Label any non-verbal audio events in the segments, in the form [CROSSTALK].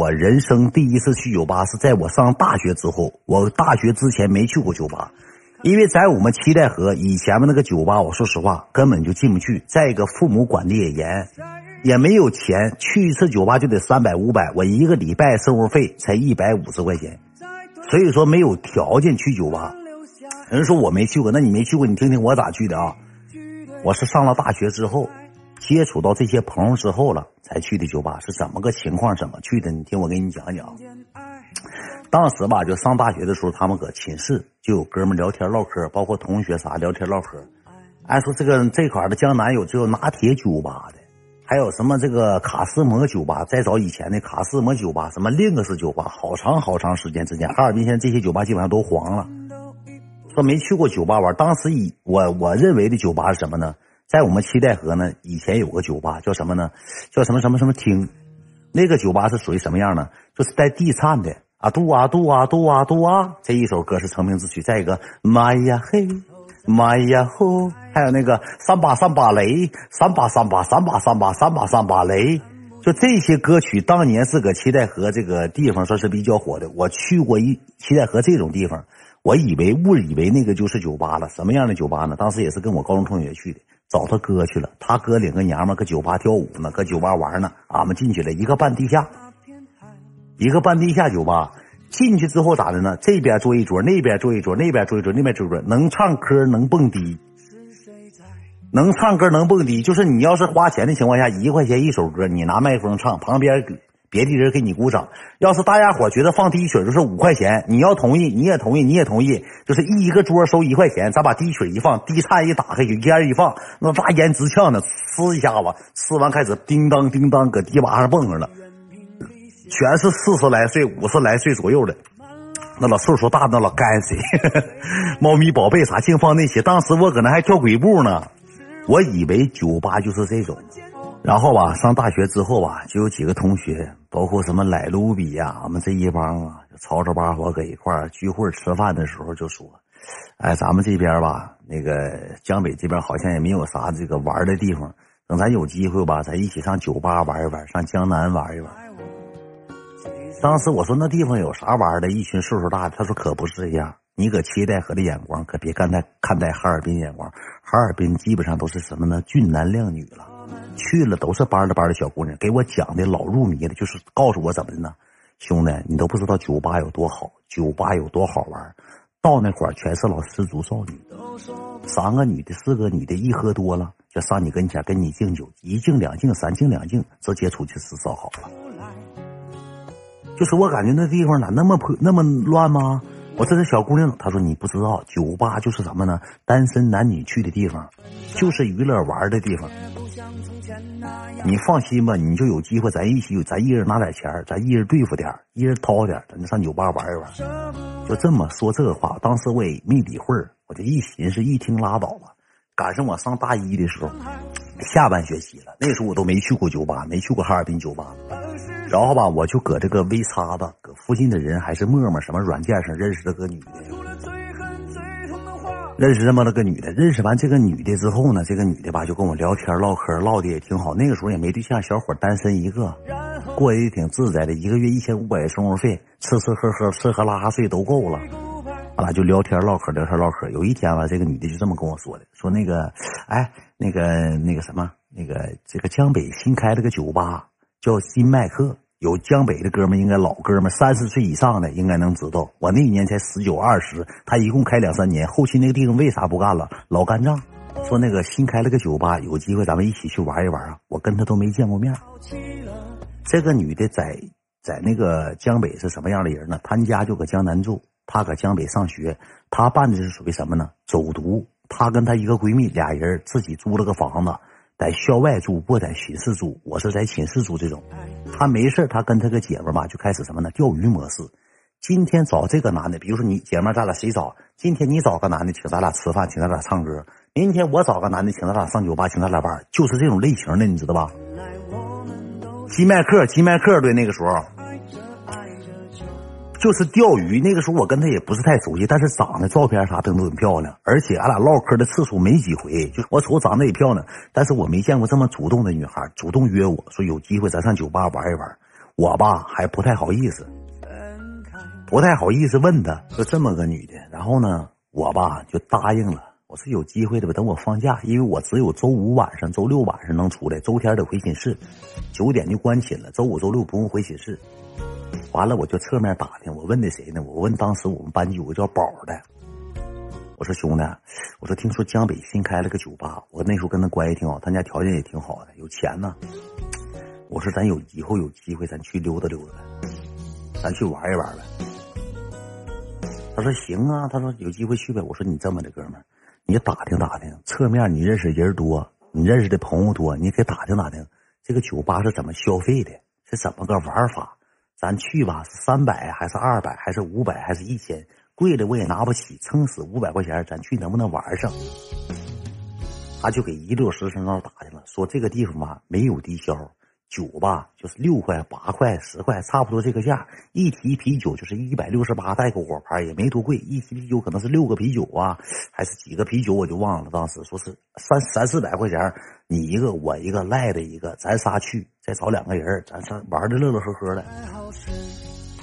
我人生第一次去酒吧是在我上大学之后，我大学之前没去过酒吧，因为在我们七代河以前的那个酒吧，我说实话根本就进不去。再一个，父母管的也严，也没有钱，去一次酒吧就得三百五百，我一个礼拜生活费才一百五十块钱，所以说没有条件去酒吧。人说我没去过，那你没去过，你听听我咋去的啊？我是上了大学之后，接触到这些朋友之后了，才去的酒吧，是怎么个情况？怎么去的？你听我给你讲讲。当时吧，就上大学的时候，他们搁寝室就有哥们聊天唠嗑，包括同学啥聊天唠嗑。按说这个这块的江南有只有拿铁酒吧的，还有什么这个卡斯摩酒吧，再早以前的卡斯摩酒吧，什么另个是酒吧，好长好长时间之前，哈尔滨现在这些酒吧基本上都黄了。说没去过酒吧玩，当时以我我认为的酒吧是什么呢？在我们七代河呢，以前有个酒吧叫什么呢？叫什么什么什么厅？那个酒吧是属于什么样呢？就是带地颤的啊，嘟啊嘟啊嘟啊嘟啊，这一首歌是成名之曲。再一个，妈呀嘿，妈呀吼，还有那个三把三把雷，三把三把三把三把三把三把雷，就这些歌曲当年是搁七代河这个地方算是比较火的。我去过一七代河这种地方。我以为误以为那个就是酒吧了，什么样的酒吧呢？当时也是跟我高中同学去的，找他哥去了。他哥领个娘们搁酒吧跳舞呢，搁酒吧玩呢。俺们进去了，一个半地下，一个半地下酒吧。进去之后咋的呢？这边坐一桌，那边坐一桌，那边坐一桌，那边坐一桌，能唱歌，能蹦迪，能唱歌，能蹦迪。就是你要是花钱的情况下，一块钱一首歌，你拿麦克风唱，旁边。别的人给你鼓掌，要是大家伙觉得放第一曲就是五块钱，你要同意，你也同意，你也同意，就是一一个桌收一块钱，咱把第一曲一放，滴菜一打开，有烟一放，那大烟直呛呢，呲一下子，吃完开始叮当叮当搁迪吧上蹦上了，全是四十来岁、五十来岁左右的，那老岁数大那老干谁，[LAUGHS] 猫咪宝贝啥净放那些，当时我搁那还跳鬼步呢，我以为酒吧就是这种。然后吧，上大学之后吧，就有几个同学，包括什么莱卢比呀，我们这一帮啊，就吵吵巴火搁一块儿聚会吃饭的时候就说：“哎，咱们这边吧，那个江北这边好像也没有啥这个玩的地方，等咱有机会吧，咱一起上酒吧玩一玩，上江南玩一玩。”当时我说那地方有啥玩的？一群岁数大的，他说可不是这样，你搁七代河的眼光可别看待看待哈尔滨眼光，哈尔滨基本上都是什么呢？俊男靓女了。去了都是班的班的小姑娘，给我讲的老入迷了，就是告诉我怎么的呢？兄弟，你都不知道酒吧有多好，酒吧有多好玩。到那会儿全是老失足少女，三个女的，四个女的，一喝多了就上你跟前跟你敬酒，一敬两敬三敬两敬，直接出去吃烧烤了。就是我感觉那地方咋那么破那么乱吗？我这个小姑娘，她说你不知道，酒吧就是什么呢？单身男女去的地方，就是娱乐玩的地方。你放心吧，你就有机会，咱一起，咱一人拿点钱，咱一人对付点，一人掏点，咱就上酒吧玩一玩。就这么说这话，当时我也没理会我就一寻思，一听拉倒吧。赶上我上大一的时候，下半学期了，那时候我都没去过酒吧，没去过哈尔滨酒吧。然后吧，我就搁这个微叉子，搁附近的人还是陌陌什么软件上认识了个女的。认识这么了个女的，认识完这个女的之后呢，这个女的吧就跟我聊天唠嗑，唠的也挺好。那个时候也没对象，小伙单身一个，过得也挺自在的，一个月一千五百生活费，吃吃喝喝，吃喝拉撒睡都够了。啊就聊天唠嗑，聊天唠嗑。有一天吧，这个女的就这么跟我说的，说那个，哎，那个那个什么，那个这个江北新开了个酒吧，叫新麦克。有江北的哥们，应该老哥们，三十岁以上的应该能知道。我那一年才十九二十，他一共开两三年，后期那个地方为啥不干了？老干仗。说那个新开了个酒吧，有机会咱们一起去玩一玩啊！我跟他都没见过面。这个女的在在那个江北是什么样的人呢？她家就搁江南住，她搁江北上学，她办的是属于什么呢？走读。她跟她一个闺蜜俩人自己租了个房子。在校外住，不在寝室住。我是在寝室住这种。他没事他跟他个姐们吧就开始什么呢？钓鱼模式。今天找这个男的，比如说你姐们咱俩谁找？今天你找个男的，请咱俩吃饭，请咱俩唱歌。明天我找个男的，请咱俩上酒吧，请咱俩玩，就是这种类型的，你知道吧？吉麦克，吉麦克对那个时候。就是钓鱼，那个时候我跟他也不是太熟悉，但是长得照片啥的都很漂亮，而且俺俩唠嗑的次数没几回，就我瞅长得也漂亮，但是我没见过这么主动的女孩，主动约我说有机会咱上酒吧玩一玩。我吧还不太好意思，不太好意思问他，就这么个女的。然后呢，我吧就答应了。我是有机会的吧？等我放假，因为我只有周五晚上、周六晚上能出来，周天得回寝室，九点就关寝了。周五、周六不用回寝室。完了，我就侧面打听，我问的谁呢？我问当时我们班级有个叫宝的，我说兄弟，我说听说江北新开了个酒吧，我那时候跟他关系挺好，他家条件也挺好的，有钱呢。我说咱有以后有机会，咱去溜达溜达呗，咱去玩一玩呗。他说行啊，他说有机会去呗。我说你这么的哥们儿。你打听打听，侧面你认识人多，你认识的朋友多，你给打听打听，这个酒吧是怎么消费的，是怎么个玩法？咱去吧，是三百还是二百还是五百还是一千？贵的我也拿不起，撑死五百块钱，咱去能不能玩上？他就给一溜十三号打去了，说这个地方吧没有低消。酒吧就是六块、八块、十块，差不多这个价。一提啤酒就是一百六十八，带个果盘也没多贵。一提啤酒可能是六个啤酒啊，还是几个啤酒，我就忘了。当时说是三三四百块钱，你一个我一个赖的一个，咱仨去，再找两个人，咱仨玩的乐乐呵呵的。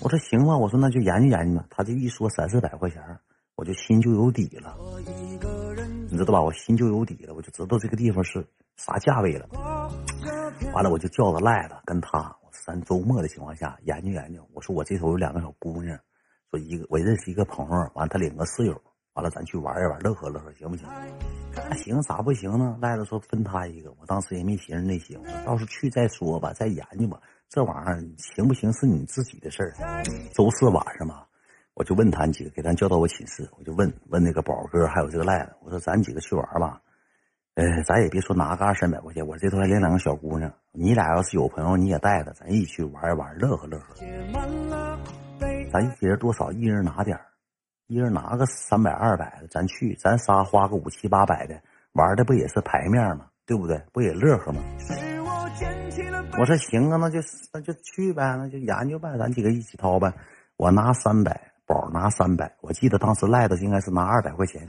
我说行吧，我说那就研究研究吧。他这一说三四百块钱，我就心就有底了，你知道吧？我心就有底了，我就知道这个地方是啥价位了。完了，我就叫个赖子跟他，咱周末的情况下研究研究。我说我这头有两个小姑娘，说一个我认识一个朋友，完了他领个室友，完了咱去玩一玩，乐呵乐呵，行不行？那行，咋不行呢？赖子说分他一个，我当时也没寻思那些，到时候去再说吧，再研究吧。这玩意儿行不行是你自己的事儿。周四晚上嘛，我就问他几个，给咱叫到我寝室，我就问问那个宝哥还有这个赖子，我说咱几个去玩吧。呃，咱也别说拿个二三百块钱，我这头还领两个小姑娘。你俩要是有朋友，你也带着，咱一起去玩一玩，乐呵乐呵。咱一人多少？一人拿点一人拿个三百二百的，咱去，咱仨花个五七八百的，玩的不也是牌面吗？对不对？不也乐呵吗？我说行啊，那就那就去呗，那就研究呗，咱几个一起掏呗。我拿三百，宝拿三百，我记得当时赖的应该是拿二百块钱。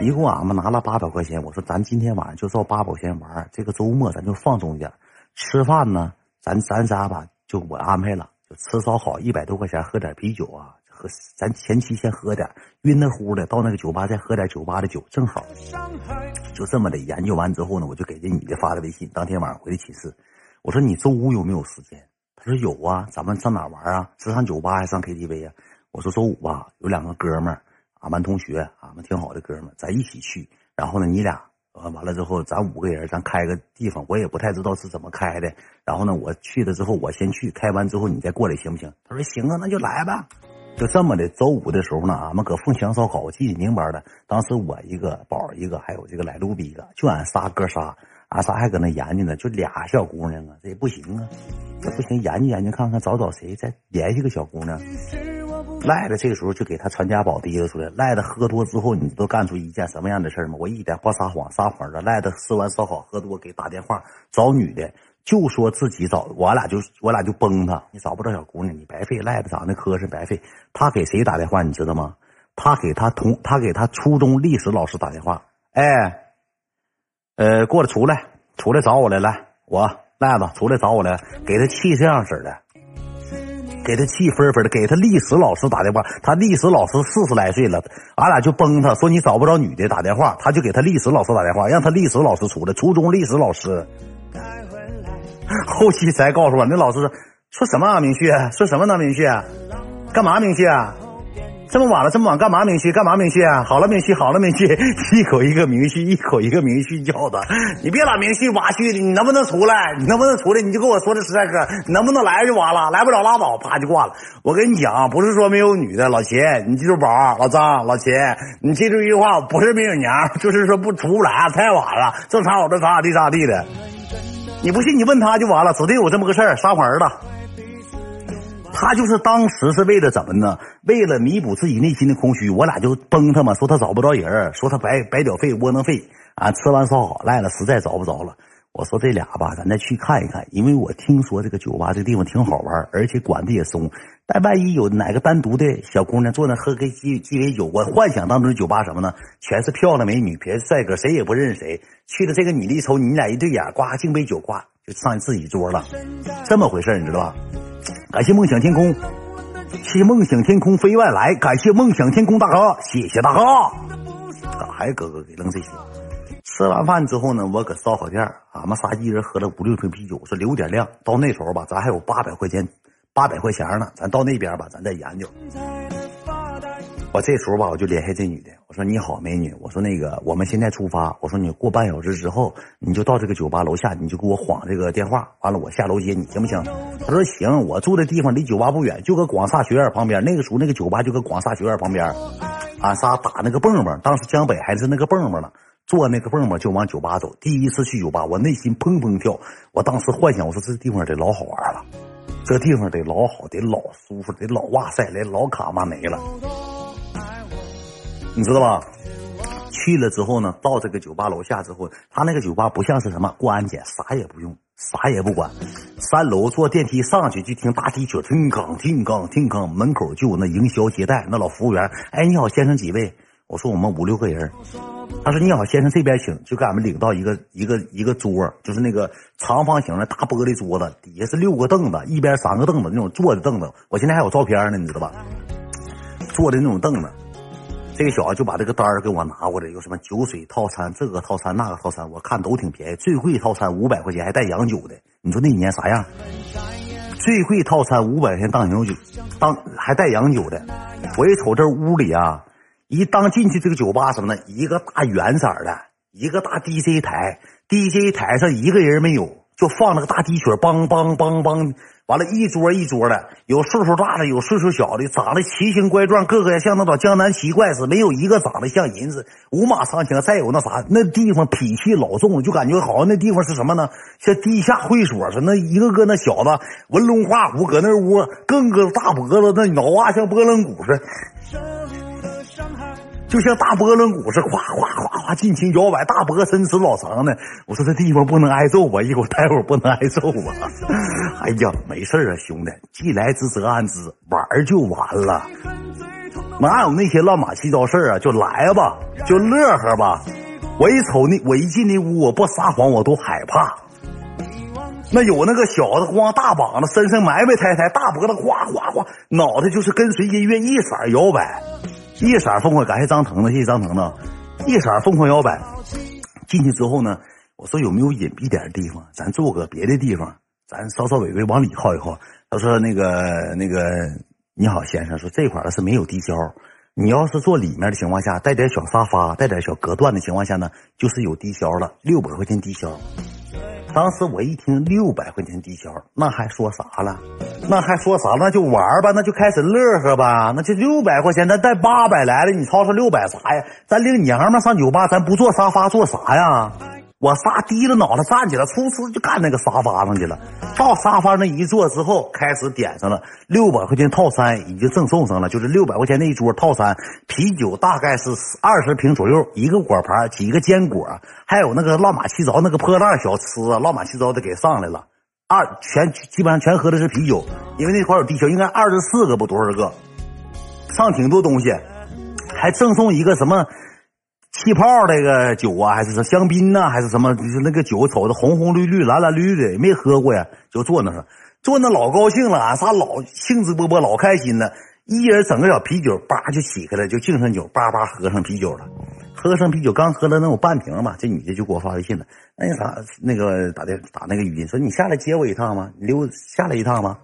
一共俺们拿了八百块钱，我说咱今天晚上就照八百块钱玩，这个周末咱就放纵点。吃饭呢，咱咱仨吧，就我安排了，就吃烧烤一百多块钱，喝点啤酒啊，喝咱前期先喝点，晕的乎的，到那个酒吧再喝点酒吧的酒，正好。就这么的研究完之后呢，我就给这女的发了微信，当天晚上回的寝室，我说你周五有没有时间？她说有啊，咱们上哪玩啊？是上酒吧还是上 KTV 啊？我说周五吧，有两个哥们儿。俺班同学，俺们挺好的哥们，咱一起去。然后呢，你俩呃完了之后，咱五个人，咱开个地方，我也不太知道是怎么开的。然后呢，我去了之后，我先去，开完之后你再过来，行不行？他说行啊，那就来吧。就这么的，周五的时候呢，俺们搁凤翔烧烤，我记得明白的。当时我一个宝一个，还有这个来路比一个，就俺仨哥仨，俺仨还搁那研究呢，就俩小姑娘啊，这也不行啊，这不行，研究研究看看，找找谁再联系个小姑娘。赖子这个时候就给他传家宝提溜出来。赖子喝多之后，你知道干出一件什么样的事儿吗？我一点不撒谎，撒谎的。赖子吃完烧烤喝多，给打电话找女的，就说自己找我俩就我俩就崩他。你找不着小姑娘，你白费。赖子长得磕碜，白费。他给谁打电话？你知道吗？他给他同他给他初中历史老师打电话。哎，呃，过来出来，出来找我来，来，我赖子出来找我来，给他气这样式的。给他气愤愤的，给他历史老师打电话，他历史老师四十来岁了，俺俩就崩他，说你找不着女的打电话，他就给他历史老师打电话，让他历史老师出来，初中历史老师。[LAUGHS] 后期才告诉我，那老师说说什么啊？明旭说什么呢？明旭干嘛？明旭啊？这么晚了，这么晚干嘛？明旭干嘛？明旭好了，明旭好了，明旭 [LAUGHS] 一口一个明旭，一口一个明旭叫的。你别老明旭挖旭的，你能不能出来？你能不能出来？你就跟我说这实在哥，你能不能来就完了，来不了拉倒，啪就挂了。我跟你讲，不是说没有女的，老秦，你记住宝，老张，老秦，你记住一句话，不是没有娘，[LAUGHS] 就是说不出不来，太晚了，正常我这咋咋地咋地的。你不信你问他就完了，指定有这么个事儿，撒谎儿子。他就是当时是为了怎么呢？为了弥补自己内心的空虚，我俩就崩他嘛，说他找不着人，说他白白屌费窝囊费啊！吃完烧烤赖了，实在找不着了。我说这俩吧，咱再去看一看，因为我听说这个酒吧这地方挺好玩，而且管的也松。但万一有哪个单独的小姑娘坐那喝个鸡鸡尾酒，我幻想当中的酒吧什么呢？全是漂亮美女，别是帅哥，谁也不认识谁。去了这个女的一瞅，你俩一对眼，呱敬杯酒，呱就上自己桌了，这么回事你知道吧？感谢梦想天空，谢梦想天空飞外来，感谢梦想天空大哥，谢谢大哥。咋还，哥哥给扔这些？吃完饭之后呢，我搁烧烤店，俺们仨一人喝了五六瓶啤酒，说留点量。到那时候吧，咱还有八百块钱，八百块钱呢，咱到那边吧，咱再研究。我这时候吧，我就联系这女的，我说你好，美女，我说那个我们现在出发，我说你过半小时之后，你就到这个酒吧楼下，你就给我晃这个电话，完了我下楼接你，行不行？他说行，我住的地方离酒吧不远，就搁广厦学院旁边，那个时候那个酒吧就搁广厦学院旁边，俺仨打那个蹦蹦，当时江北还是那个蹦蹦呢，坐那个蹦蹦就往酒吧走。第一次去酒吧，我内心砰砰跳，我当时幻想，我说这地方得老好玩了，这地方得老好，得老舒服，得老哇塞，得老卡嘛没了。你知道吧？去了之后呢，到这个酒吧楼下之后，他那个酒吧不像是什么过安检，啥也不用，啥也不管。三楼坐电梯上去就听大提曲，听吭听吭听吭，门口就有那营销接待那老服务员。哎，你好，先生几位？我说我们五六个人。他说你好，先生这边请，就给俺们领到一个一个一个桌，就是那个长方形的大玻璃桌子，底下是六个凳子，一边三个凳子那种坐的凳子。我现在还有照片呢，你知道吧？坐的那种凳子。这个小子就把这个单儿给我拿过来，有什么酒水套餐、这个套餐、那个套餐，我看都挺便宜。最贵套餐五百块钱，还带洋酒的。你说那年啥样？最贵套餐五百块钱当洋酒，当还带洋酒的。我一瞅这屋里啊，一当进去这个酒吧什么的，一个大圆色的，一个大 DJ 台，DJ 台上一个人没有，就放那个大鸡曲，梆梆梆梆。完了，一桌一桌的，有岁数大的，有岁数小的，长得奇形怪状，个个像那种江南奇怪似，没有一个长得像人似的，五马长枪。再有那啥，那地方脾气老重，就感觉好像那地方是什么呢？像地下会所似的，那一个个那小子文龙画虎，搁那屋，更个大脖子，那脑瓜像拨浪鼓似的。就像大波轮鼓似的，哗哗哗哗尽情摇摆，大脖伸直老长的。我说这地方不能挨揍吧？一会儿待会儿不能挨揍吧？[LAUGHS] 哎呀，没事啊，兄弟，既来之则安之，玩就完了，哪有那些乱码七糟事啊？就来吧，就乐呵吧。我一瞅那，我一进那屋，我不撒谎我都害怕。那有那个小子光大膀子，身上埋埋汰汰，大脖子哗哗哗，脑袋就是跟随音乐一色摇摆。一色凤凰，感谢张腾的，谢谢张腾的。一色凤凰摇摆，进去之后呢，我说有没有隐蔽点的地方，咱坐个别的地方，咱稍稍微微往里靠一靠。他说那个那个，你好先生，说这块儿是没有低消，你要是坐里面的情况下，带点小沙发，带点小隔断的情况下呢，就是有低消了，六百块钱低消。当时我一听六百块钱低消，那还说啥了？那还说啥？那就玩吧，那就开始乐呵吧。那就六百块钱，咱带八百来了，你吵吵六百啥呀？咱领娘们上酒吧，咱不坐沙发坐啥呀？我仨低着脑袋站起来，嗖嗖就干那个沙发上去了。到沙发那一坐之后，开始点上了六百块钱套餐，已经赠送上了，就是六百块钱那一桌套餐，啤酒大概是二十瓶左右，一个果盘，几个坚果，还有那个乱码七糟那个破烂小吃，乱码七糟的给上来了。二全基本上全喝的是啤酒，因为那块有地球，应该二十四个不多少个，上挺多东西，还赠送一个什么。气泡那个酒啊，还是说香槟呐，还是什么？就是那个酒，瞅着红红绿绿、蓝蓝绿绿的，没喝过呀。就坐那上，坐那老高兴了，俺仨老兴致勃勃，老开心了。一人整个小啤酒，叭就起开了，就敬上酒，叭叭喝上啤酒了。喝上啤酒，刚喝了能有半瓶吧，这女的就给我发微信了。那啥，那个打电打那个语音说：“你下来接我一趟吗？你留下来一趟吗？”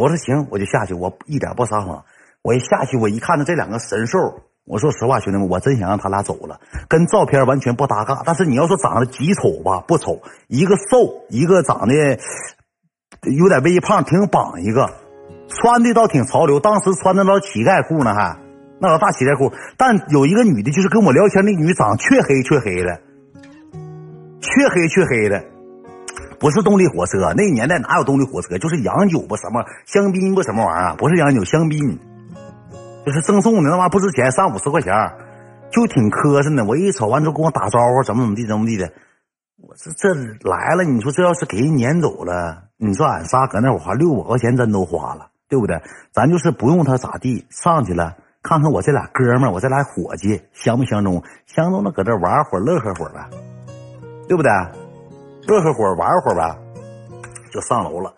我说：“行，我就下去。”我一点不撒谎。我一下去，我一看到这两个神兽。我说实话，兄弟们，我真想让他俩走了，跟照片完全不搭嘎。但是你要说长得极丑吧，不丑，一个瘦，一个长得有点微胖，挺绑一个，穿的倒挺潮流。当时穿的那乞丐裤呢，还那老大乞丐裤。但有一个女的，就是跟我聊天那女，长黢黑黢黑的，黢黑黢黑的，不是动力火车。那年代哪有动力火车？就是洋酒吧什么香槟吧什么玩意儿，不是洋酒，香槟。就是赠送的那玩意儿不值钱，三五十块钱，就挺磕碜的。我一瞅完之后跟我打招呼，怎么怎么地，怎么地的。我这这来了，你说这要是给人撵走了，你说俺仨搁那我花六百块钱真都花了，对不对？咱就是不用他咋地，上去了看看我这俩哥们儿，我这俩伙计相不相中？相中了，搁这玩会儿，乐呵会儿呗，对不对？乐呵会儿，玩会儿呗。就上楼了。